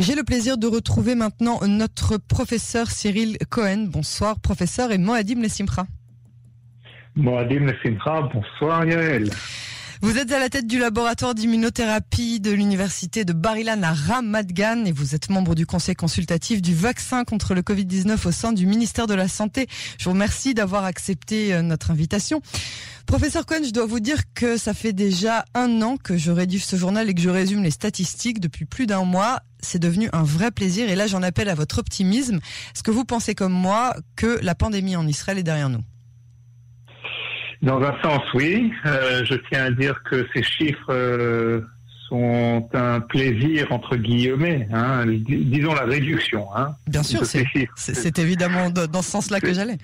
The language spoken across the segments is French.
J'ai le plaisir de retrouver maintenant notre professeur Cyril Cohen. Bonsoir professeur et Moadim Lessimra. Moadim Lessimra, bonsoir Yael. Vous êtes à la tête du laboratoire d'immunothérapie de l'université de Barilan à Ramat Gan et vous êtes membre du conseil consultatif du vaccin contre le Covid-19 au sein du ministère de la Santé. Je vous remercie d'avoir accepté euh, notre invitation. Professeur Cohen, je dois vous dire que ça fait déjà un an que je rédige ce journal et que je résume les statistiques depuis plus d'un mois. C'est devenu un vrai plaisir et là j'en appelle à votre optimisme. Est-ce que vous pensez comme moi que la pandémie en Israël est derrière nous? Dans un sens, oui. Euh, je tiens à dire que ces chiffres euh, sont un plaisir entre guillemets. Hein, disons la réduction. Hein, Bien sûr, c'est évidemment dans ce sens-là que j'allais.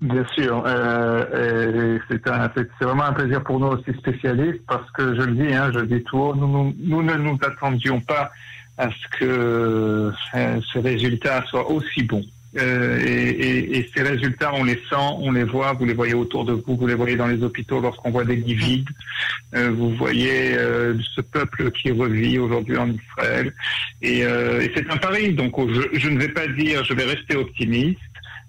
Bien sûr, euh, c'est vraiment un plaisir pour nous aussi spécialistes parce que je le dis, hein, je le dis tout haut, nous, nous, nous ne nous attendions pas à ce que euh, ce résultat soit aussi bon. Euh, et, et, ces résultats, on les sent, on les voit, vous les voyez autour de vous, vous les voyez dans les hôpitaux lorsqu'on voit des lits vides. Euh, vous voyez euh, ce peuple qui revit aujourd'hui en Israël. Et, et c'est un pari. Donc je, je ne vais pas dire, je vais rester optimiste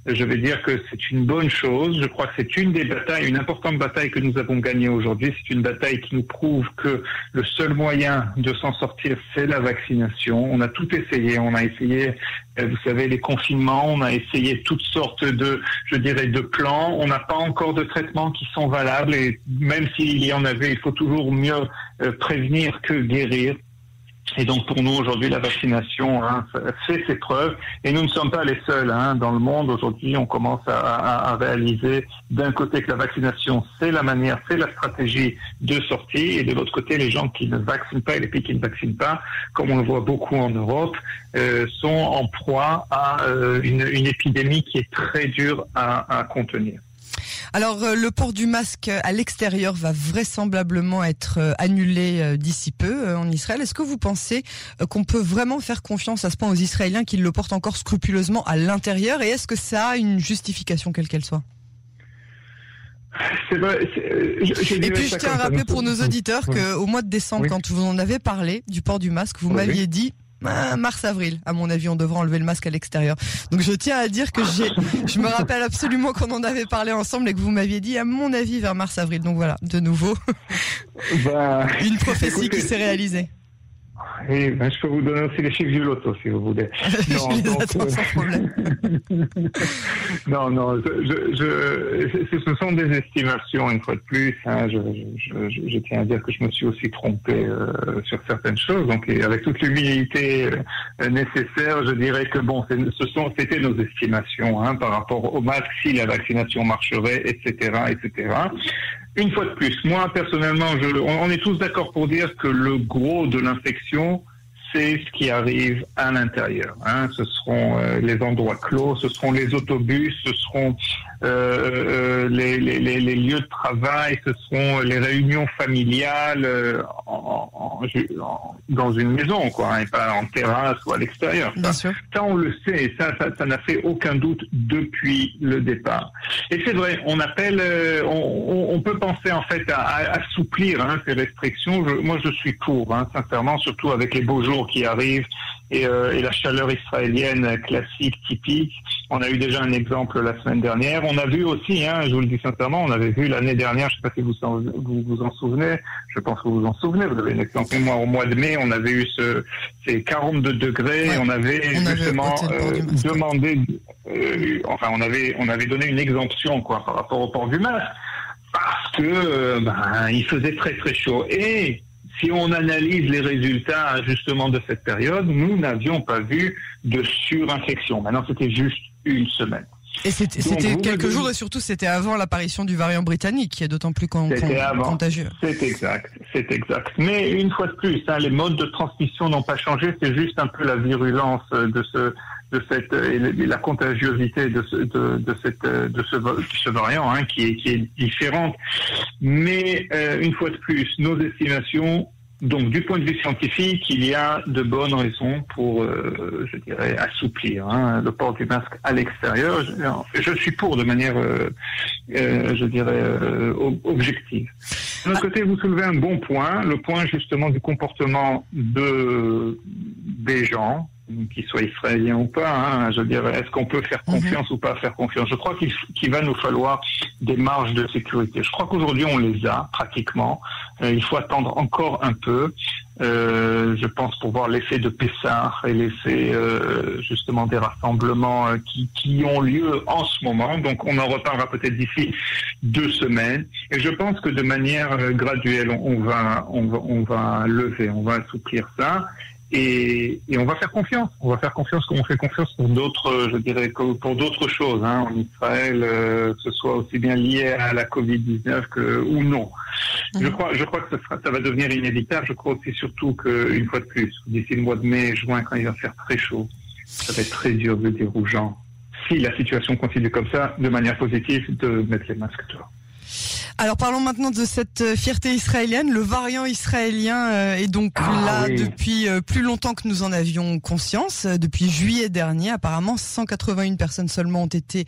je vais dire que c'est une bonne chose. Je crois que c'est une des batailles, une importante bataille que nous avons gagnée aujourd'hui. C'est une bataille qui nous prouve que le seul moyen de s'en sortir, c'est la vaccination. On a tout essayé. On a essayé, euh, vous savez, les confinements. On a essayé toutes sortes de, je dirais, de plans. On n'a pas encore de traitements qui sont valables. Et même s'il y en avait, il faut toujours mieux euh, prévenir que guérir. Et donc pour nous aujourd'hui, la vaccination hein, fait ses preuves et nous ne sommes pas les seuls. Hein. Dans le monde aujourd'hui, on commence à, à, réaliser d'un côté que la vaccination c'est la manière, c'est la stratégie de sortie, et de l'autre côté, les gens qui ne vaccinent pas et les pays qui ne vaccinent pas, comme on le voit beaucoup en Europe, euh, sont en proie à euh, une, une, épidémie qui est très dure à, à contenir. Alors euh, le port du masque à l'extérieur va vraisemblablement être euh, annulé euh, d'ici peu en Israël. Est-ce que vous pensez qu'on peut vraiment faire confiance à ce point aux Israéliens qu'ils le portent encore scrupuleusement à l'intérieur? Et est-ce que ça a une justification quelle qu'elle soit? Vrai, et puis je tiens à rappeler pour nos auditeurs qu'au mois de décembre, quand vous en avez parlé du port du masque, vous m'aviez dit ah, mars-avril, à mon avis, on devrait enlever le masque à l'extérieur. Donc je tiens à dire que j'ai, je me rappelle absolument qu'on en avait parlé ensemble et que vous m'aviez dit, à mon avis, vers mars-avril. Donc voilà, de nouveau, bah, une prophétie qui s'est réalisée. Et ben, je peux vous donner aussi les chiffres du loto si vous voulez. Non, je les attends sans problème. non, non, je, je, ce sont des estimations une fois de plus. Hein, je, je, tiens à dire que je me suis aussi trompé euh, sur certaines choses. Donc, avec toute l'humilité euh, nécessaire, je dirais que bon, ce sont, c'était nos estimations hein, par rapport au masque, si la vaccination marcherait, etc., etc. Une fois de plus, moi personnellement, je, on est tous d'accord pour dire que le gros de l'infection, c'est ce qui arrive à l'intérieur. Hein. Ce seront euh, les endroits clos, ce seront les autobus, ce seront euh, euh, les, les, les, lieux de travail, ce seront les réunions familiales euh, en, en, dans une maison, quoi, hein, et pas en terrasse ou à l'extérieur. Ça, ça, on le sait, et ça, ça, n'a fait aucun doute depuis le départ. Et c'est vrai, on appelle, on, on, peut penser en fait à, assouplir hein, ces restrictions. moi, je suis pour, hein, sincèrement, surtout avec les beaux jours qui arrivent et, et la chaleur israélienne classique, typique. On a eu déjà un exemple la semaine dernière. On a vu aussi, hein, je vous le dis sincèrement, on avait vu l'année dernière, je ne sais pas si vous, vous vous en souvenez, je pense que vous vous en souvenez, vous avez une excellente mémoire, au mois de mai, on avait eu ce, ces 42 degrés, on avait justement euh, demandé, euh, enfin on avait, on avait donné une exemption quoi par rapport au port du masque, parce que euh, ben, il faisait très très chaud. Et si on analyse les résultats justement de cette période, nous n'avions pas vu de surinfection. Maintenant, c'était juste une semaine. Et c'était quelques jours et surtout c'était avant l'apparition du variant britannique qui est d'autant plus contagieux. C'est exact, c'est exact. Mais une fois de plus, hein, les modes de transmission n'ont pas changé, c'est juste un peu la virulence de ce de cette et la contagiosité de ce de, cette de ce, variant hein, qui est qui est différente. Mais euh, une fois de plus, nos estimations donc, du point de vue scientifique, il y a de bonnes raisons pour, euh, je dirais, assouplir hein, le port du masque à l'extérieur. Je, suis pour de manière, euh, euh, je dirais, objective. De l'autre côté, vous soulevez un bon point, le point justement du comportement de des gens, qu'il soit israélien ou pas. Hein, je dirais, est-ce qu'on peut faire mhm. confiance ou pas faire confiance? Je crois qu'il va nous falloir des marges de sécurité. Je crois qu'aujourd'hui on les a pratiquement. Euh, il faut attendre encore un peu. Euh, je pense pour voir l'effet de Pessard et l'effet euh, justement des rassemblements euh, qui, qui ont lieu en ce moment. Donc on en reparlera peut-être d'ici deux semaines. Et je pense que de manière graduelle, on va, on va, on va lever, on va assouplir ça. Et, et, on va faire confiance. On va faire confiance comme on fait confiance pour d'autres, je dirais, pour d'autres choses hein, en Israël, euh, que ce soit aussi bien lié à la Covid-19 que ou non. Je mhm. crois, je crois que ça, sera, ça va devenir inévitable. Je crois aussi surtout qu'une fois de plus, d'ici le mois de mai, juin, quand il va faire très chaud, ça va être très dur de dire aux gens, si la situation continue comme ça, de manière positive, de mettre les masques dehors. Alors parlons maintenant de cette euh, fierté israélienne. Le variant israélien euh, est donc ah là depuis euh, plus longtemps que nous en avions conscience. Depuis juillet dernier, apparemment 181 personnes seulement ont été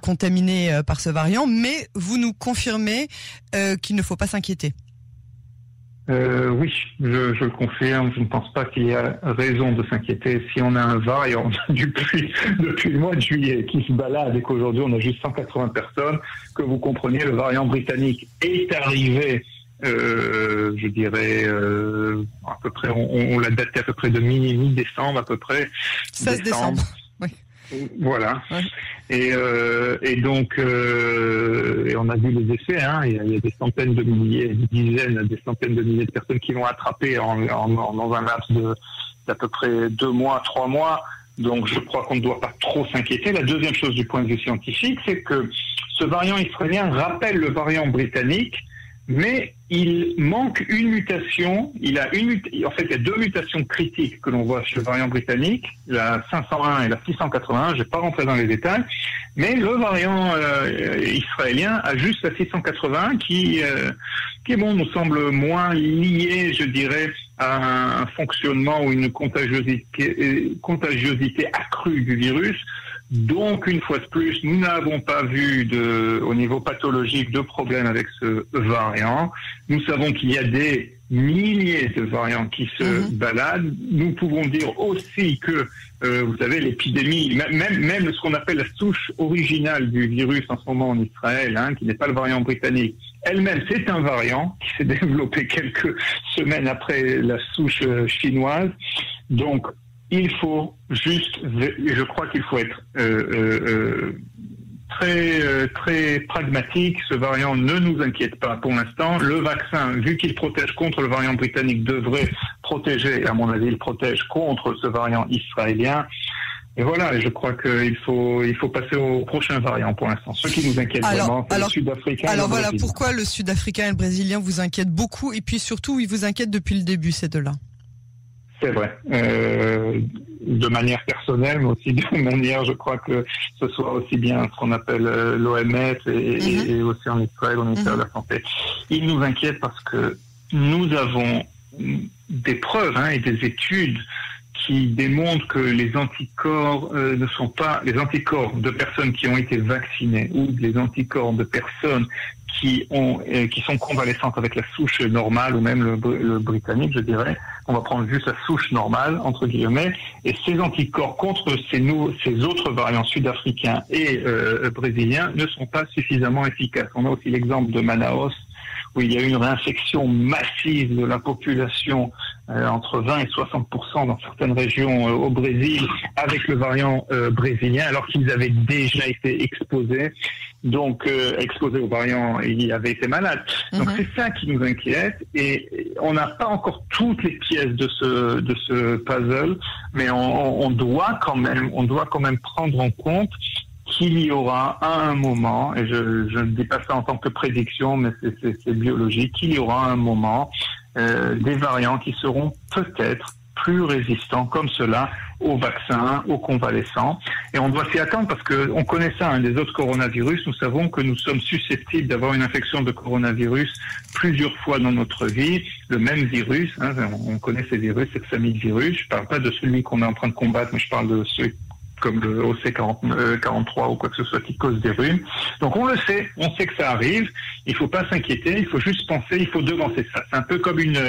contaminées par ce variant. Mais vous nous confirmez qu'il ne faut pas s'inquiéter. Euh, oui, je, je, le confirme. Je ne pense pas qu'il y a raison de s'inquiéter. Si on a un variant depuis, depuis le mois de juillet qui se balade et qu'aujourd'hui on a juste 180 personnes, que vous compreniez, le variant britannique est arrivé. Euh, je dirais euh, à peu près, on, on l'a daté à peu près de mi-décembre à peu près. 16 décembre. Voilà. Et, euh, et donc, euh, et on a vu les effets. Hein. Il, y a, il, y a, des centaines de milliers, des dizaines, des centaines de milliers de personnes qui l'ont attrapé en, en, dans un laps de d'à peu près deux mois, trois mois. Donc, je crois qu'on ne doit pas trop s'inquiéter. La deuxième chose du point de vue scientifique, c'est que ce variant israélien rappelle le variant britannique mais il manque une mutation. Il a une, en fait, il y a deux mutations critiques que l'on voit chez le variant britannique, la 501 et la 681. Je ne vais pas rentrer dans les détails, mais le variant euh, israélien a juste la 680 qui, euh, qui bon, nous semble moins lié, je dirais, à un fonctionnement ou une contagiosité, contagiosité accrue du virus donc, une fois de plus, nous n'avons pas vu de, au niveau pathologique de problème avec ce variant. Nous savons qu'il y a des milliers de variants qui se mhm. baladent. Nous pouvons dire aussi que, euh, vous savez, l'épidémie, même, même ce qu'on appelle la souche originale du virus en ce moment en Israël, hein, qui n'est pas le variant britannique, elle-même, c'est un variant qui s'est développé quelques semaines après la souche euh, chinoise. Donc, il faut juste, je crois qu'il faut être euh, euh, euh très très pragmatique. Ce variant ne nous inquiète pas pour l'instant. Le vaccin, vu qu'il protège contre le variant britannique, devrait protéger, à mon avis, il protège contre ce variant israélien. Et voilà, je crois qu'il faut, il faut passer au prochain variant pour l'instant. Ce qui nous inquiète vraiment, c'est le sud-africain. Alors voilà, pourquoi le sud-africain et le brésilien vous inquiètent beaucoup, et puis surtout, ils vous inquiètent depuis le début, ces deux-là c'est vrai. Euh, de manière personnelle, mais aussi de manière, je crois que ce soit aussi bien ce qu'on appelle euh, l'OMS mhm. et, aussi en Israël, au ministère de la Santé. Il nous inquiète parce que nous avons des preuves hein, et des études qui démontrent que les anticorps euh, ne sont pas les anticorps de personnes qui ont été vaccinées ou les anticorps de personnes qui ont euh, qui sont convalescentes avec la souche normale ou même le, le, britannique, je dirais. On va prendre juste la souche normale entre guillemets et ces anticorps contre ces nouveaux, ces autres variants sud-africains et euh, brésiliens ne sont pas suffisamment efficaces. On a aussi l'exemple de Manaus où il y a eu une réinfection massive de la population euh, entre 20 et 60% dans certaines régions euh, au Brésil avec le variant euh, brésilien, alors qu'ils avaient déjà été exposés, donc exposés au variant ils avaient été malades. Donc mhm. c'est ça qui nous inquiète et on n'a pas encore toutes les pièces de ce de ce puzzle, mais on, on doit quand même on doit quand même prendre en compte qu'il y aura à un moment, et je, je, ne dis pas ça en tant que prédiction, mais c'est biologique, qu'il y aura à un moment euh, des variants qui seront peut-être plus résistants comme cela aux vaccins, aux convalescents. Et on doit s'y attendre parce que on connaît ça, hein, des autres coronavirus. Nous savons que nous sommes susceptibles d'avoir une infection de coronavirus plusieurs fois dans notre vie. Le même virus, hein, on connaît ces virus, cette famille de virus. Je parle pas de celui qu'on est en train de combattre, mais je parle de ceux comme le OC43 euh, ou quoi que ce soit qui cause des rhumes. Donc on le sait, on sait que ça arrive. Il faut pas s'inquiéter, il faut juste penser, il faut devancer ça. C'est un peu comme une,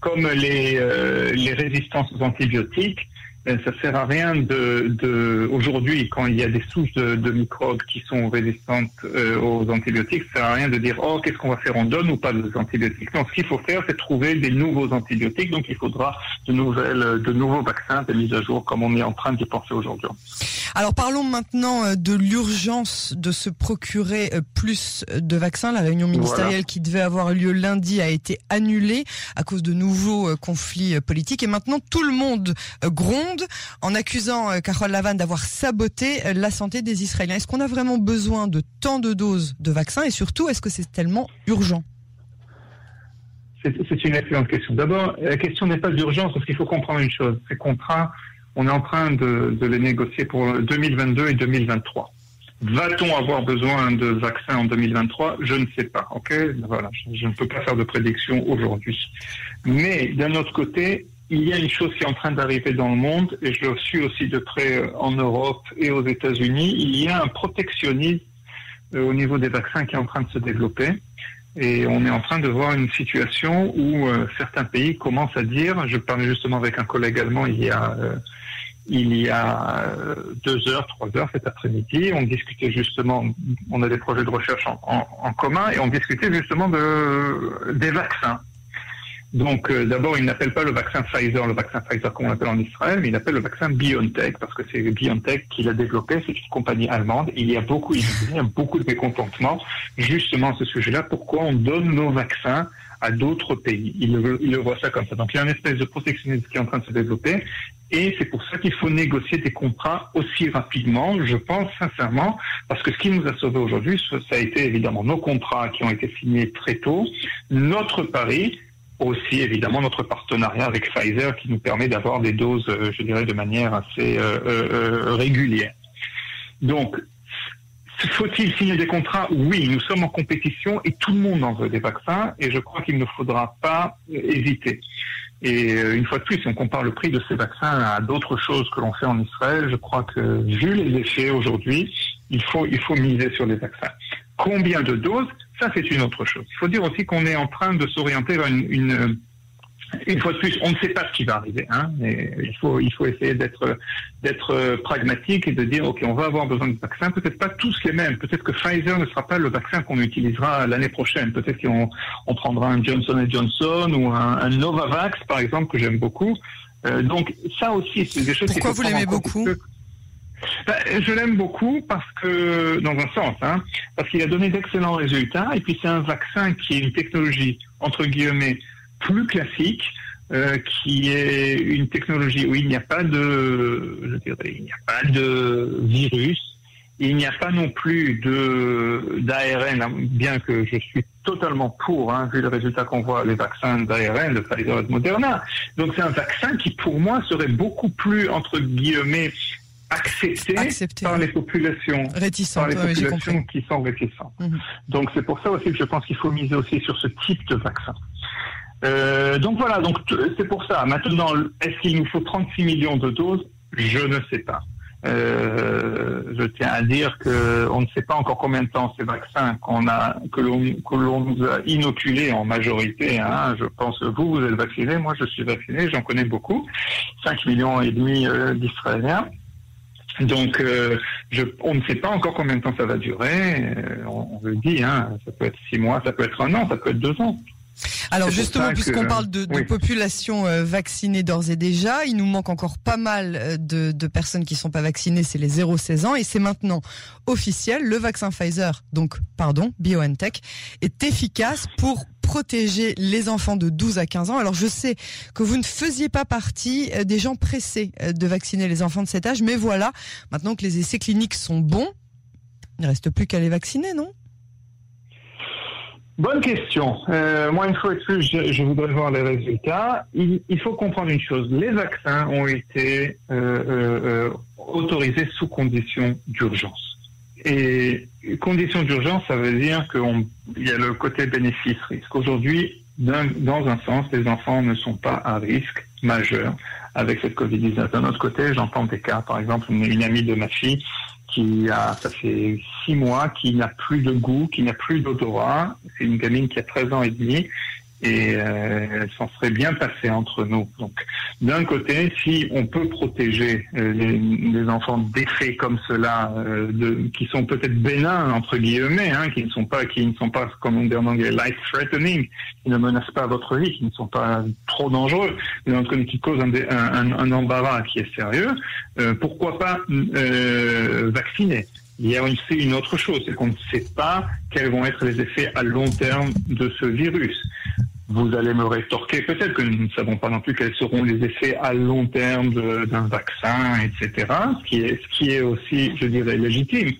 comme les, euh, les résistances aux antibiotiques. Ben, ça sert à rien de, de aujourd'hui quand il y a des souches de, de microbes qui sont résistantes euh, aux antibiotiques, ça sert à rien de dire oh qu'est-ce qu'on va faire, on donne ou pas des antibiotiques. Non, ce qu'il faut faire, c'est trouver des nouveaux antibiotiques. Donc il faudra de nouvelles, de nouveaux vaccins, des mises à jour comme on est en train d'y penser aujourd'hui. Alors parlons maintenant euh, de l'urgence de se procurer euh, plus de vaccins. La réunion ministérielle qui devait avoir lieu lundi a été annulée à cause de nouveaux conflits politiques et maintenant tout le monde gronde en accusant euh, Carole Lavanne d'avoir saboté euh, la santé des Israéliens. Est-ce qu'on a vraiment besoin de tant de doses de vaccins? Et surtout, est-ce que c'est tellement urgent? C'est une excellente question. D'abord, la question n'est pas d'urgence parce qu'il faut comprendre une chose. Ces contrats, on est en train de, les négocier pour 2022 et 2023. Va-t-on avoir besoin de vaccins en 2023 Je ne sais pas. Ok, voilà, je ne peux pas faire de prédiction aujourd'hui. Mais d'un autre côté, il y a une chose qui est en train d'arriver dans le monde, et je le suis aussi de près euh, en Europe et aux États-Unis, il y a un protectionnisme euh, au niveau des vaccins qui est en train de se développer. Et on est en train de voir une situation où euh, certains pays commencent à dire, je parlais justement avec un collègue allemand il y a, il y a deux heures, trois heures cet après-midi, on discutait justement, on a des projets de recherche en, en commun, et on discutait justement de, des vaccins. Donc, euh, d'abord, il n'appelle pas le vaccin Pfizer, le vaccin Pfizer comme on l'appelle en Israël, mais il appelle le vaccin BioNTech, parce que c'est BioNTech qui l'a développé, c'est une compagnie allemande. Il y a beaucoup, il y a beaucoup de mécontentement, justement, à ce sujet-là. Pourquoi on donne nos vaccins à d'autres pays? Il le, il le voit ça comme ça. Donc, il y a une espèce de protectionnisme qui est en train de se développer. Et c'est pour ça qu'il faut négocier des contrats aussi rapidement, je pense sincèrement, parce que ce qui nous a sauvés aujourd'hui, ça a été évidemment nos contrats qui ont été signés très tôt, notre pari, aussi évidemment notre partenariat avec Pfizer qui nous permet d'avoir des doses, euh, je dirais, de manière assez euh, euh, régulière. Donc, faut-il signer des contrats? Oui, nous sommes en compétition et tout le monde en veut des vaccins et je crois qu'il ne faudra pas hésiter. Et une fois de plus, si on compare le prix de ces vaccins à d'autres choses que l'on fait en Israël, je crois que vu les effets aujourd'hui, il faut, il faut miser sur les vaccins. Combien de doses? Ça, c'est une autre chose. Il faut dire aussi qu'on est en train de s'orienter vers une, une, une, fois de plus, on ne sait pas ce qui va arriver. Hein, mais il faut, il faut essayer d'être, d'être pragmatique et de dire, OK, on va avoir besoin de vaccins. Peut-être pas tous les mêmes. Peut-être que Pfizer ne sera pas le vaccin qu'on utilisera l'année prochaine. Peut-être qu'on on prendra un Johnson Johnson ou un, un Novavax, par exemple, que j'aime beaucoup. Euh, donc ça aussi, c'est des choses. Pourquoi vous l'aimez beaucoup je l'aime beaucoup parce que, dans un sens, hein, parce qu'il a donné d'excellents résultats et puis c'est un vaccin qui est une technologie, entre guillemets, plus classique, euh, qui est une technologie où il n'y a pas de, je dirais, il n'y a pas de virus, il n'y a pas non plus de d'ARN, hein, bien que je suis totalement pour, hein, vu le résultat qu'on voit les vaccins d'ARN, de Pfizer et de Moderna. Donc c'est un vaccin qui, pour moi, serait beaucoup plus entre guillemets accepté, par les populations, réticentes, par les populations qui sont réticentes. Mhm. Donc c'est pour ça aussi que je pense qu'il faut miser aussi sur ce type de vaccin. Euh, donc voilà, donc c'est pour ça. Maintenant, est-ce qu'il nous faut 36 millions de doses? Je ne sais pas. Euh, je tiens à dire que on ne sait pas encore combien de temps ces vaccins qu'on a que l'on nous a inoculés en majorité. Hein, je pense que vous vous êtes vaccinés, moi je suis vacciné, j'en connais beaucoup, 5 millions et demi euh, d'Israéliens. Donc, euh, je, on ne sait pas encore combien de temps ça va durer. Euh, on, le dit, hein, ça peut être six mois, ça peut être un an, ça peut être deux ans. Alors justement, puisqu'on parle de, de population euh, vaccinée d'ores et déjà, il nous manque encore pas mal de, de personnes qui sont pas vaccinées, c'est les 0-16 ans, et c'est maintenant officiel, le vaccin Pfizer, donc pardon, BioNTech, est efficace pour protéger les enfants de 12 à 15 ans. Alors je sais que vous ne faisiez pas partie euh, des gens pressés euh, de vacciner les enfants de cet âge, mais voilà, maintenant que les essais cliniques sont bons, il ne reste plus qu'à les vacciner, non? Bonne question. Euh, moi, une fois de plus, je, voudrais voir les résultats. Il, faut comprendre une chose. Les vaccins ont été autorisés sous conditions d'urgence. Et condition d'urgence, ça veut dire qu'il y a le côté bénéfice-risque. Aujourd'hui, dans un sens, les enfants ne sont pas à risque majeur avec cette Covid-19. D'un autre côté, j'entends des cas, par exemple, une, amie de ma fille qui a, ça fait six mois, qui n'a plus de goût, qui n'a plus d'odorat. C'est une gamine qui a 13 ans et demi. Et euh, s'en serait bien passé entre nous. Donc, d'un côté, si on peut protéger euh, les, les, enfants d'effets comme cela, euh, de, qui sont peut-être bénins entre guillemets, hein, qui ne sont pas, qui ne sont pas, comme on dit en anglais, life threatening, qui ne menacent pas votre vie, qui ne sont pas trop dangereux, mais qui causent un, un, un, embarras qui est sérieux, euh, pourquoi pas euh, vacciner? Il y a aussi une autre chose, c'est qu'on ne sait pas quels vont être les effets à long terme de ce virus. Vous allez me rétorquer, peut-être que nous ne savons pas non plus quels seront les effets à long terme d'un vaccin, etc., ce qui, est, ce qui est aussi, je dirais, légitime.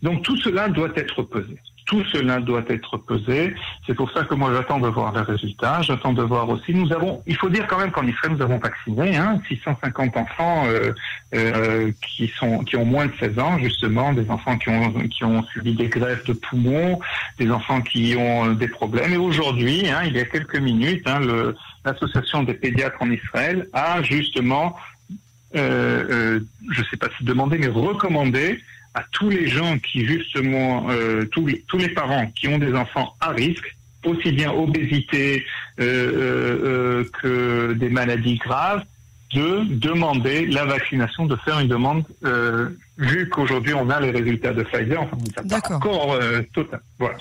Donc tout cela doit être pesé. Tout cela doit être pesé. C'est pour ça que moi j'attends de voir les résultats. J'attends de voir aussi. Nous avons, il faut dire quand même qu'en Israël nous avons vacciné hein, 650 enfants euh, euh, qui sont qui ont moins de 16 ans justement, des enfants qui ont qui ont subi des grèves de poumons, des enfants qui ont des problèmes. Et aujourd'hui, hein, il y a quelques minutes, hein, l'association des pédiatres en Israël a justement, euh, euh je ne sais pas si demandé, mais recommandé à tous les gens qui justement, euh, tous, les, tous les parents qui ont des enfants à risque, aussi bien obésité euh, euh, que des maladies graves, de demander la vaccination, de faire une demande, euh, vu qu'aujourd'hui on a les résultats de Pfizer, enfin on pas encore euh, total. Voilà.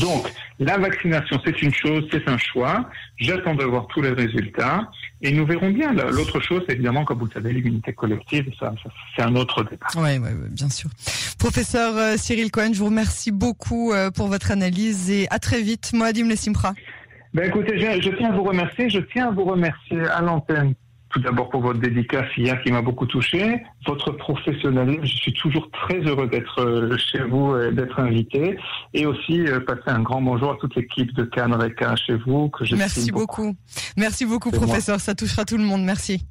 Donc la vaccination c'est une chose, c'est un choix. J'attends de voir tous les résultats et nous verrons bien. L'autre chose, évidemment, comme vous le savez, l'immunité collective, ça, ça c'est un autre débat. Oui, ouais, bien sûr. Professeur euh, Cyril Cohen, je vous remercie beaucoup euh, pour votre analyse et à très vite. Moadim Lesimpra. Ben écoutez, je, je tiens à vous remercier. Je tiens à vous remercier à l'antenne tout d'abord pour votre dédicace hier qui m'a beaucoup touché, votre professionnalisme. Je suis toujours très heureux d'être euh, chez vous et d'être invité. Et aussi euh, passer un grand bonjour à toute l'équipe de Cannes chez vous. Que Merci beaucoup. Merci beaucoup, professeur. Ça touchera tout le monde. Merci.